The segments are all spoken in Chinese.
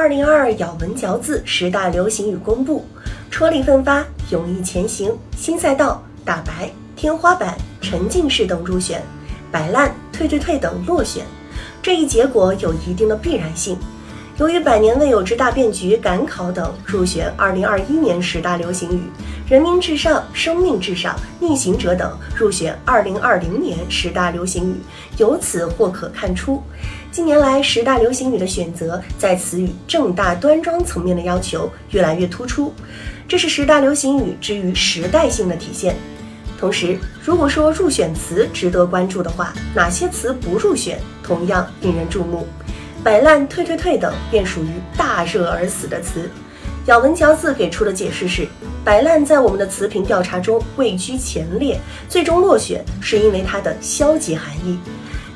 二零二二咬文嚼字十大流行语公布，戳力奋发、勇毅前行、新赛道、打白、天花板、沉浸式等入选，摆烂、退退退等落选。这一结果有一定的必然性。由于百年未有之大变局、赶考等入选二零二一年十大流行语，人民至上、生命至上、逆行者等入选二零二零年十大流行语。由此或可看出，近年来十大流行语的选择在词语正大端庄层面的要求越来越突出，这是十大流行语之于时代性的体现。同时，如果说入选词值得关注的话，哪些词不入选同样引人注目？摆烂、退退退等便属于大热而死的词。咬文嚼字给出的解释是：摆烂在我们的词频调查中位居前列，最终落选是因为它的消极含义。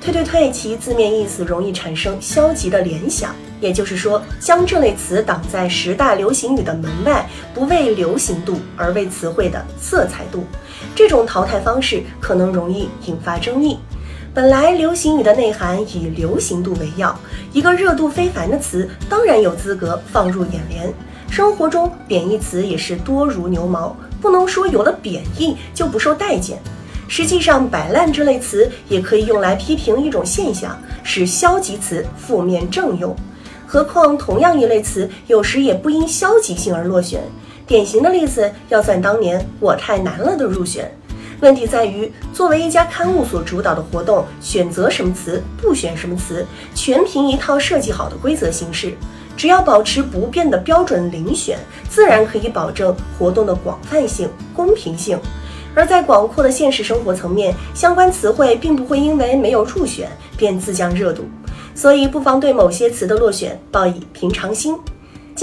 退退退其字面意思容易产生消极的联想，也就是说，将这类词挡在十大流行语的门外，不为流行度而为词汇的色彩度，这种淘汰方式可能容易引发争议。本来流行语的内涵以流行度为要，一个热度非凡的词当然有资格放入眼帘。生活中贬义词也是多如牛毛，不能说有了贬义就不受待见。实际上，摆烂这类词也可以用来批评一种现象，使消极词负面正用。何况同样一类词，有时也不因消极性而落选。典型的例子要算当年“我太难了”的入选。问题在于，作为一家刊物所主导的活动，选择什么词，不选什么词，全凭一套设计好的规则行事。只要保持不变的标准遴选，自然可以保证活动的广泛性、公平性。而在广阔的现实生活层面，相关词汇并不会因为没有入选便自降热度，所以不妨对某些词的落选抱以平常心。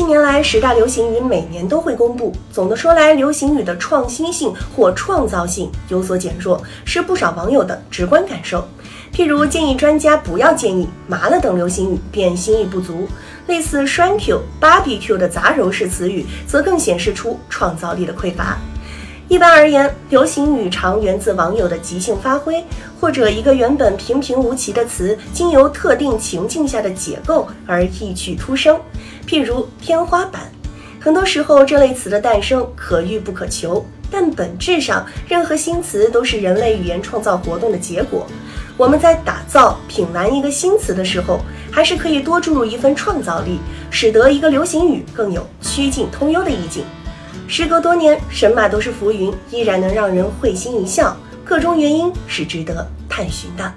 近年来，十大流行语每年都会公布。总的说来，流行语的创新性或创造性有所减弱，是不少网友的直观感受。譬如建议专家不要建议麻了等流行语，便新意不足；类似 shrink、barbecue 的杂糅式词语，则更显示出创造力的匮乏。一般而言，流行语常源自网友的即兴发挥，或者一个原本平平无奇的词，经由特定情境下的解构而异趣突生。譬如天花板，很多时候这类词的诞生可遇不可求，但本质上，任何新词都是人类语言创造活动的结果。我们在打造、品玩一个新词的时候，还是可以多注入一份创造力，使得一个流行语更有曲径通幽的意境。时隔多年，神马都是浮云，依然能让人会心一笑，个中原因是值得探寻的。